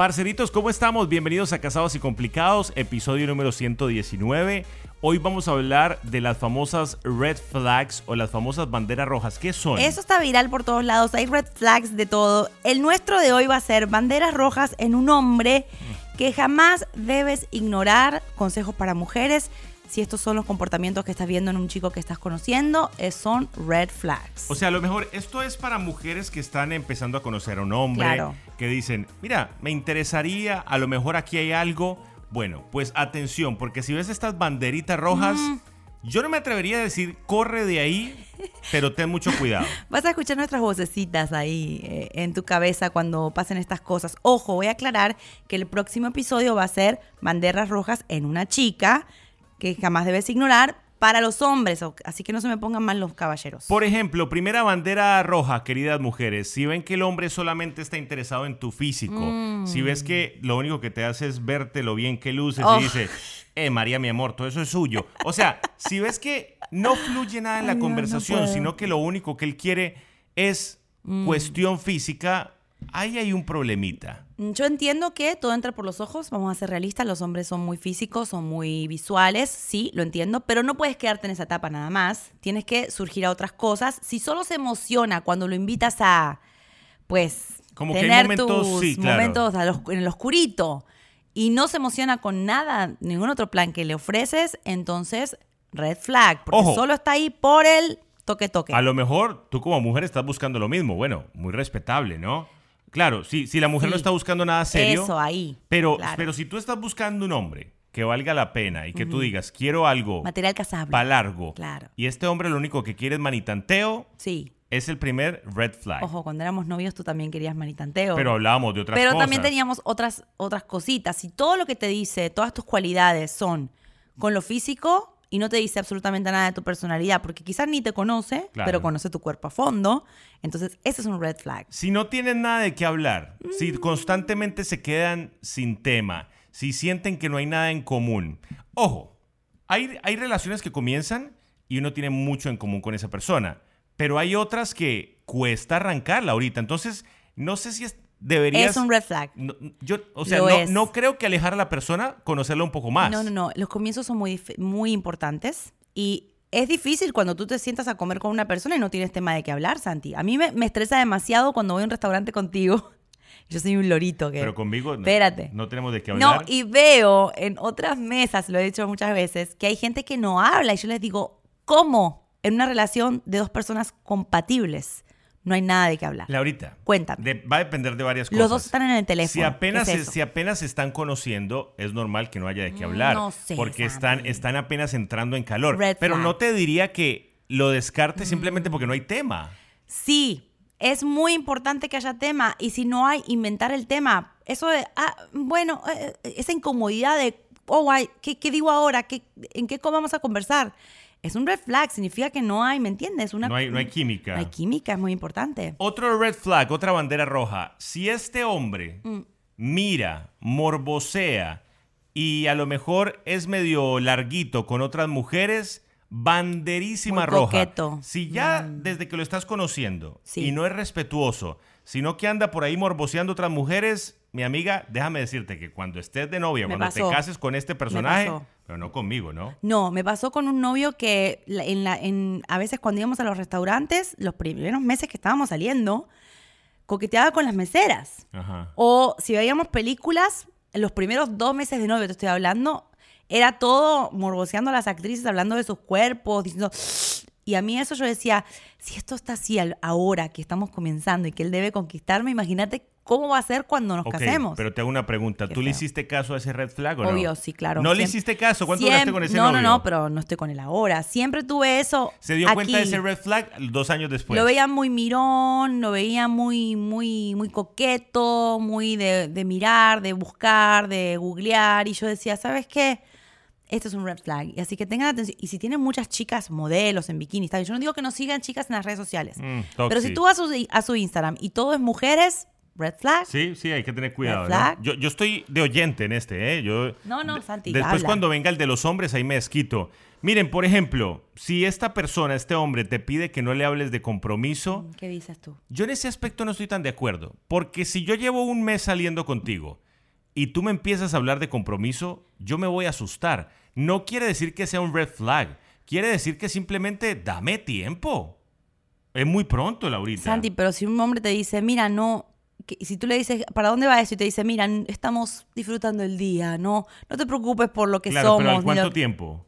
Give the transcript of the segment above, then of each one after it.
Parceritos, ¿cómo estamos? Bienvenidos a Casados y Complicados, episodio número 119. Hoy vamos a hablar de las famosas red flags o las famosas banderas rojas. ¿Qué son? Eso está viral por todos lados, hay red flags de todo. El nuestro de hoy va a ser banderas rojas en un hombre que jamás debes ignorar. Consejos para mujeres si estos son los comportamientos que estás viendo en un chico que estás conociendo, son red flags. O sea, a lo mejor esto es para mujeres que están empezando a conocer a un hombre, que dicen, mira, me interesaría, a lo mejor aquí hay algo. Bueno, pues atención, porque si ves estas banderitas rojas, mm. yo no me atrevería a decir, corre de ahí, pero ten mucho cuidado. Vas a escuchar nuestras vocecitas ahí eh, en tu cabeza cuando pasen estas cosas. Ojo, voy a aclarar que el próximo episodio va a ser banderas rojas en una chica que jamás debes ignorar para los hombres, así que no se me pongan mal los caballeros. Por ejemplo, primera bandera roja, queridas mujeres, si ven que el hombre solamente está interesado en tu físico, mm. si ves que lo único que te hace es verte lo bien que luces y dice, eh, María, mi amor, todo eso es suyo. O sea, si ves que no fluye nada en la conversación, sino que lo único que él quiere es mm. cuestión física, ahí hay un problemita. Yo entiendo que todo entra por los ojos, vamos a ser realistas, los hombres son muy físicos, son muy visuales, sí, lo entiendo, pero no puedes quedarte en esa etapa nada más, tienes que surgir a otras cosas. Si solo se emociona cuando lo invitas a, pues, Como tener que momentos, tus momentos en el oscurito y no se emociona con nada, ningún otro plan que le ofreces, entonces red flag, porque solo está ahí por el toque toque. A lo mejor tú como mujer estás buscando lo mismo, bueno, muy respetable, ¿no? Claro, si, si la mujer no está buscando nada serio. Eso, ahí. Pero, pero si tú estás buscando un hombre que valga la pena y que tú digas, quiero algo. Material casable. Para largo. Claro. Y este hombre lo único que quiere es manitanteo. Sí. Es el primer red flag. Ojo, cuando éramos novios tú también querías manitanteo. Pero hablábamos de otras cosas. Pero también teníamos otras, otras cositas. Si todo lo que te dice, todas tus cualidades son con lo físico, y no te dice absolutamente nada de tu personalidad, porque quizás ni te conoce, pero conoce tu cuerpo a fondo. Entonces, ese es un red flag. Si no tienen nada de qué hablar, si mm. constantemente se quedan sin tema, si sienten que no hay nada en común. Ojo, hay, hay relaciones que comienzan y uno tiene mucho en común con esa persona, pero hay otras que cuesta arrancarla ahorita. Entonces, no sé si es deberías... Es un red flag. yo, o sea, no, creo que alejar a la persona, conocerla un poco más. No, no, no. Los comienzos son muy, muy importantes y es difícil cuando tú te sientas a comer con una persona y no tienes tema de qué hablar, Santi. A mí me, estresa demasiado cuando voy a un restaurante contigo. Yo soy un lorito que... Pero conmigo no, Espérate. no tenemos de qué hablar. No, y veo en otras mesas, lo he dicho muchas veces, que hay gente que no habla y yo les digo, ¿cómo? En una relación de dos personas compatibles no hay nada de qué hablar. Laurita. Cuéntame. va a depender de varias cosas. Los dos están en el teléfono. Si apenas, se, si apenas están conociendo, es normal que no haya de qué hablar. No sé, porque están, están apenas entrando en calor. Pero no te diría que lo descartes simplemente porque no hay tema. Sí, es muy importante que haya tema. Y si no hay, inventar el tema. Eso de, ah, bueno, eh, eh, esa incomodidad de, oh, ¿qué, ¿qué, digo ahora? ¿Qué, ¿En qué vamos a conversar? Es un red flag, significa que no hay, ¿me entiendes? Una, no, hay, no hay química. No hay química, es muy importante. Otro red flag, otra bandera roja. Si este hombre mm. mira, morbosea y a lo mejor es medio larguito con otras mujeres, banderísima roja. Si ya mm. desde que lo estás conociendo y no es respetuoso, sino que anda por ahí morboseando otras mujeres, mi amiga, déjame decirte que cuando estés de novia, cuando te cases con este personaje, pero no conmigo, ¿no? No, me pasó con un novio que en la, en, a veces cuando íbamos a los restaurantes, los primeros meses que estábamos saliendo, coqueteaba con las meseras. O si veíamos películas, en los primeros dos meses de novio, te estoy hablando, era todo morboseando a las actrices, hablando de sus cuerpos, diciendo... Y a mí eso yo decía, si esto está así ahora que estamos comenzando y que él debe conquistarme, imagínate ¿Cómo va a ser cuando nos casemos? Pero te hago una pregunta. ¿Tú le hiciste caso a ese red flag o no? Obvio, sí, claro. ¿No le hiciste caso? ¿Cuánto duraste con ese no, novio? No, no, pero no estoy con él ahora. Siempre tuve eso. ¿Se dio cuenta de ese red flag dos años después? Lo veía muy mirón, lo veía muy, muy, muy coqueto, muy de, de mirar, de buscar, de googlear. Y yo decía, ¿sabes qué? Esto es un red flag. Y así que tengan atención. Y si tienen muchas chicas modelos en bikini, está Yo no digo que no sigan chicas en las redes sociales. Mm, pero si tú vas a su, a su Instagram y todo es mujeres, red flag. Sí, sí, hay que tener cuidado. Yo, yo, estoy de oyente en este, ¿eh? Yo, no, no, Santi. Después, cuando venga el de los hombres, ahí me desquito. Miren, por ejemplo, si esta persona, este hombre, te pide que no le hables de compromiso. ¿Qué dices tú? Yo en ese aspecto no estoy tan de acuerdo. Porque si yo llevo un mes saliendo contigo y tú me empiezas a hablar de compromiso, yo me voy a asustar. No quiere decir que sea un red flag. Quiere decir que simplemente dame tiempo. Es muy pronto, Laurita. Santi, pero si un hombre te dice, mira, no, si tú le dices, ¿para dónde va eso? Y te dice, mira, estamos disfrutando el día, no, no te preocupes por lo que claro, somos. Pero ¿cuánto tiempo?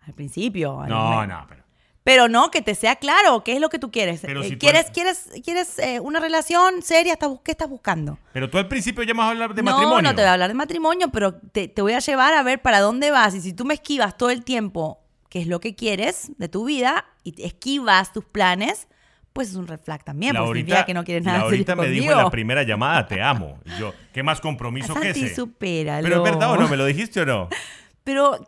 Al principio. No, no, pero pero no, que te sea claro qué es lo que tú quieres. Eh, ¿Quieres, quieres, quieres eh, una relación seria? ¿Qué estás buscando? Pero tú al principio ya me vas a hablar de matrimonio. No, no te voy a hablar de matrimonio, pero te, te, voy a llevar a ver para dónde vas. Y si tú me esquivas todo el tiempo qué es lo que quieres de tu vida y esquivas tus planes, pues es un red flag también, porque significa que no quieres nada ahorita me dijo en la primera llamada, te amo. Y yo, ¿qué más compromiso que ese? supéralo. Pero es verdad o no, ¿me lo dijiste o no? Pero,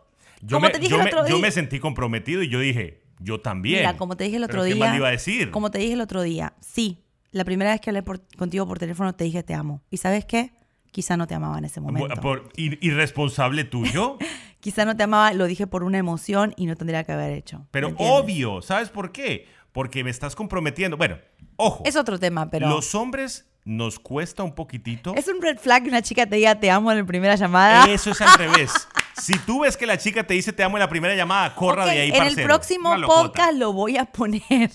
yo como te dije el otro día... Yo me sentí comprometido y yo dije, yo también. Mira, como te dije el otro día. ¿Qué más iba a decir? Como te dije el otro día, sí. La primera vez que hablé contigo por teléfono te dije te amo. ¿Y sabes qué? Quizá no te amaba en ese momento. ¿Por, ¿Irresponsable tuyo? Quizá no te amaba, lo dije por una emoción y no tendría que haber hecho. Pero obvio, ¿sabes por qué? Porque me estás comprometiendo. Bueno, ojo. Es otro tema, pero. Los hombres nos cuesta un poquitito. Es un red flag que una chica te diga te amo en la primera llamada. Eso es al revés. Si tú ves que la chica te dice te amo en la primera llamada, corra de ahí, En el próximo podcast lo voy a poner.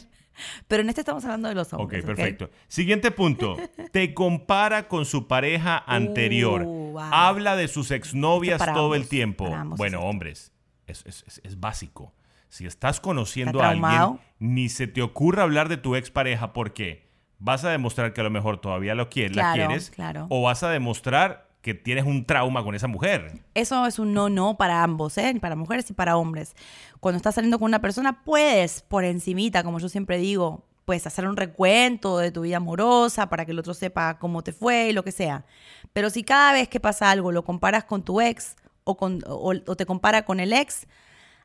Pero en este estamos hablando de los hombres. Ok, perfecto. Siguiente punto. Te compara con su pareja anterior. Uh, Habla de sus exnovias todo el tiempo. Bueno, hombres, es, es, básico. Si estás conociendo a alguien, ni se te ocurra hablar de tu expareja porque vas a demostrar que a lo mejor todavía lo quieres, la quieres, o vas a demostrar que tienes un trauma con esa mujer. Eso es un no-no para ambos, ¿eh? para mujeres y para hombres. Cuando estás saliendo con una persona, puedes, por encimita, como yo siempre digo, puedes hacer un recuento de tu vida amorosa para que el otro sepa cómo te fue y lo que sea. Pero si cada vez que pasa algo lo comparas con tu ex o, con, o te compara con el ex,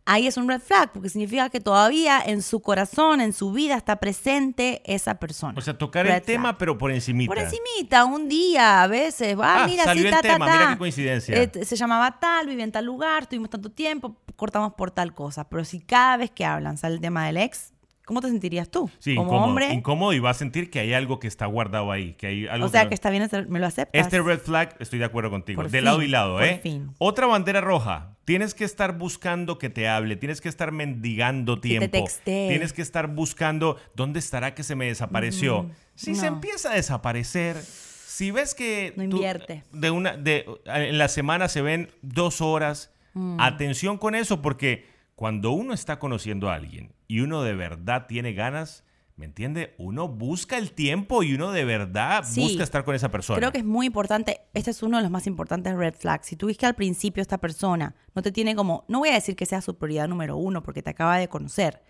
ahí es un red flag, porque significa que todavía en su corazón, en su vida, está presente esa persona. O sea, tocar el tema, pero por encimita. Por encimita, un día, a veces, ah, mira, salió el tema, mira qué coincidencia. Eh, se llamaba tal, vivía en tal lugar, tuvimos tanto tiempo, cortamos por tal cosa. Pero si cada vez que hablan sale el tema del ex, ¿Cómo te sentirías tú? Sí, como incómodo, hombre. Incómodo y vas a sentir que hay algo que está guardado ahí. Que hay algo o sea, que, está bien, me lo aceptas. Este red flag, estoy de acuerdo contigo. de lado y lado, ¿eh? Fin. Otra bandera roja. Tienes que estar buscando que te hable. Tienes que estar mendigando tiempo. Que te Tienes que estar buscando dónde estará que se me desapareció. si se empieza a desaparecer, si ves que. No invierte. de una, de, en la semana se ven dos horas. Mm. Atención con eso, porque cuando uno está conociendo a alguien y uno de verdad tiene ganas, ¿me entiende? Uno busca el tiempo y uno de verdad busca estar con esa persona. Creo que es muy importante, este es uno de los más importantes red flags. Si tú ves que al principio esta persona no te tiene como, no voy a decir que sea su prioridad número uno porque te acaba de conocer,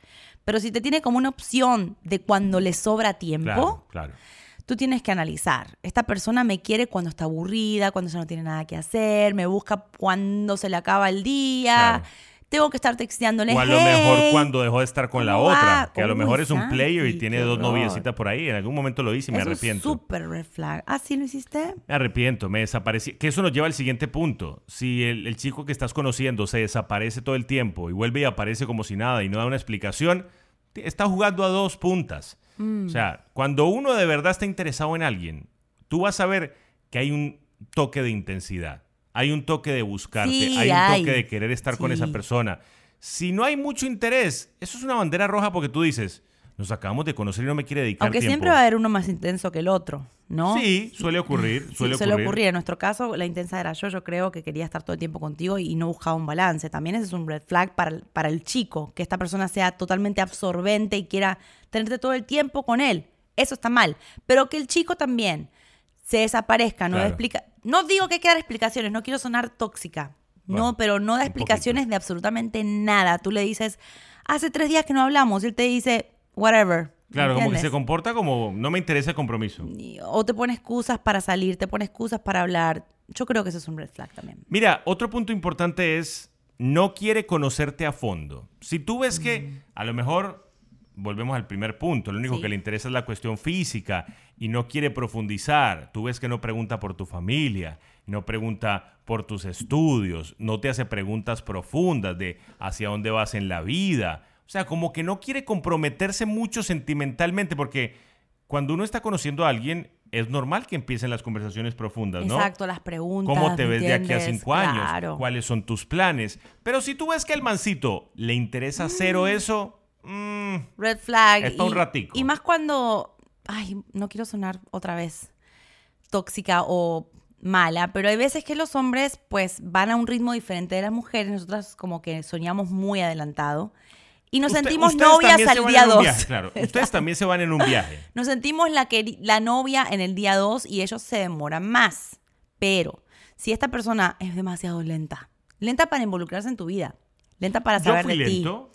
pero si te tiene como una opción de cuando le sobra tiempo, claro, tú tienes que analizar. Esta persona me quiere cuando está aburrida, cuando ya no tiene nada que hacer, me busca cuando se le acaba el día tengo que estar texteándole. O a lo mejor cuando dejó de estar con la otra, que a lo mejor es un player y tiene dos noviecitas por ahí. En algún momento lo hice y me arrepiento. Es súper red flag. ¿Ah, sí lo hiciste? Me arrepiento, me desaparecí. Que eso nos lleva al siguiente punto. Si el, chico que estás conociendo se desaparece todo el tiempo y vuelve y aparece como si nada y no da una explicación, está jugando a dos puntas. Mm. O sea, cuando uno de verdad está interesado en alguien, tú vas a ver que hay un toque de intensidad hay un toque de buscarte, hay un toque de querer estar con esa persona. Si no hay mucho interés, eso es una bandera roja porque tú dices, nos acabamos de conocer y no me quiere dedicar Aunque siempre va a haber uno más intenso que el otro, ¿no? Sí, suele ocurrir. Suele, sí, suele ocurrir. En nuestro caso, la intensa era yo. Yo creo que quería estar todo el tiempo contigo y no buscaba un balance. También ese es un red flag para, para el chico, que esta persona sea totalmente absorbente y quiera tenerte todo el tiempo con él. Eso está mal. Pero que el chico también se desaparezca, no explica. No digo que hay que dar explicaciones, no quiero sonar tóxica. no, pero no da explicaciones de absolutamente nada. Tú le dices, hace tres días que no hablamos, y él te dice, whatever. Claro, como que se comporta como no me interesa el compromiso. O te pone excusas para salir, te pone excusas para hablar. Yo creo que eso es un red flag también. Mira, otro punto importante es no quiere conocerte a fondo. Si tú ves que mm. a lo mejor volvemos al primer punto, lo único que le interesa es la cuestión física y no quiere profundizar. Tú ves que no pregunta por tu familia, no pregunta por tus estudios, no te hace preguntas profundas de hacia dónde vas en la vida. O sea, como que no quiere comprometerse mucho sentimentalmente, porque cuando uno está conociendo a alguien, es normal que empiecen las conversaciones profundas, ¿no? Exacto, las preguntas. ¿Cómo te ves de aquí a cinco años? ¿Cuáles son tus planes? Pero si tú ves que al mancito le interesa cero mm. eso, mm, red flag. Es un ratico. Y más cuando, ay, no quiero sonar otra vez tóxica o mala, pero hay veces que los hombres pues van a un ritmo diferente de las mujeres, nosotras como que soñamos muy adelantado y nos sentimos novias al día 2. Claro, ustedes también se van en un viaje. Nos sentimos la, que, la novia en el día 2 y ellos se demoran más. Pero si esta persona es demasiado lenta, lenta para involucrarse en tu vida, lenta para saber de lento.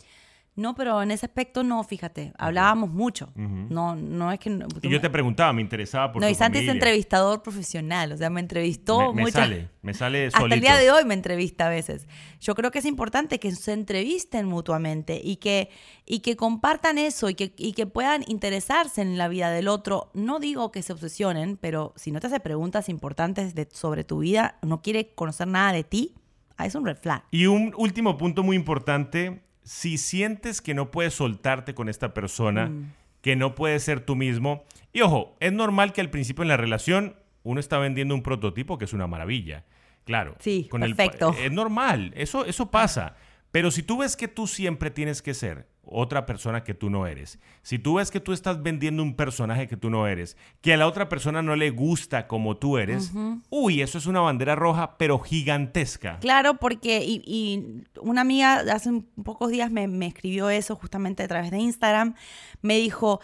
No, pero en ese aspecto no, fíjate, hablábamos mucho. No, no es que... y yo te preguntaba, me interesaba por No, y Santi es entrevistador profesional, o sea, me entrevistó me, me sale, me sale Hasta el día de hoy me entrevista a veces. Yo creo que es importante que se entrevisten mutuamente y que, y que compartan eso y que, y que puedan interesarse en la vida del otro. No digo que se obsesionen, pero si no te hace preguntas importantes de, sobre tu vida, no quiere conocer nada de ti, ah, es un red flag. Y un último punto muy importante si sientes que no puedes soltarte con esta persona, mm. que no puedes ser tú mismo, y ojo, es normal que al principio en la relación uno está vendiendo un prototipo que es una maravilla. Claro. Sí, con perfecto. es normal, eso, eso pasa. Pero si tú ves que tú siempre tienes que ser otra persona que tú no eres, si tú ves que tú estás vendiendo un personaje que tú no eres, que a la otra persona no le gusta como tú eres, uy, eso es una bandera roja, pero gigantesca. Claro, porque y, una amiga hace pocos días me, me escribió eso justamente a través de Instagram, me dijo,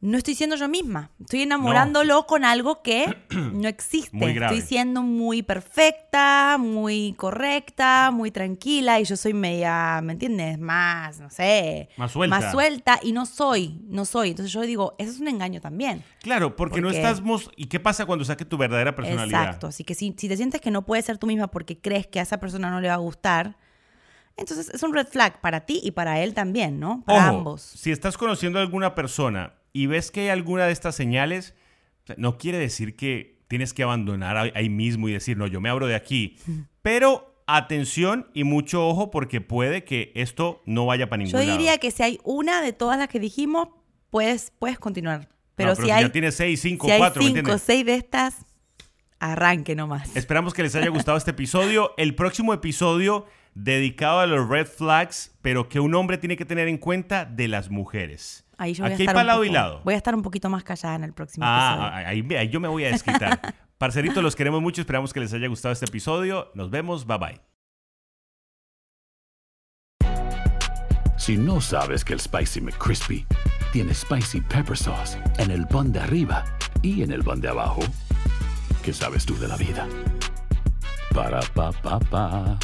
no estoy siendo yo misma. Estoy enamorándolo con algo que no existe. Estoy siendo muy perfecta, muy correcta, muy tranquila y yo soy media, ¿me entiendes? Más, no sé. Más suelta. Más suelta y no soy, no soy. Entonces yo digo, eso es un engaño también. Claro, porque, no estás... ¿Y qué pasa cuando saque tu verdadera personalidad? Exacto. Así que si, si te sientes que no puedes ser tú misma porque crees que a esa persona no le va a gustar, entonces es un red flag para ti y para él también, ¿no? Para ambos. Si estás conociendo a alguna persona y ves que hay alguna de estas señales, no quiere decir que tienes que abandonar ahí mismo y decir, no, yo me abro de aquí. Pero atención y mucho ojo porque puede que esto no vaya para ningún lado. Yo diría que si hay una de todas las que dijimos, puedes, puedes continuar. Pero, si, hay, ya tienes seis, cinco, si cuatro, hay cinco, seis de estas, arranque nomás. Esperamos que les haya gustado este episodio. El próximo episodio dedicado a los red flags, pero que un hombre tiene que tener en cuenta de las mujeres. Ahí yo voy Aquí a estar hay lado y lado. Voy a estar un poquito más callada en el próximo ah, episodio. Ahí, yo me voy a desquitar. Parceritos, los queremos mucho. Esperamos que les haya gustado este episodio. Nos vemos. Bye bye. Si no sabes que el Spicy McCrispy tiene Spicy Pepper Sauce en el pan de arriba y en el pan de abajo, ¿qué sabes tú de la vida? Para, pa, pa, pa.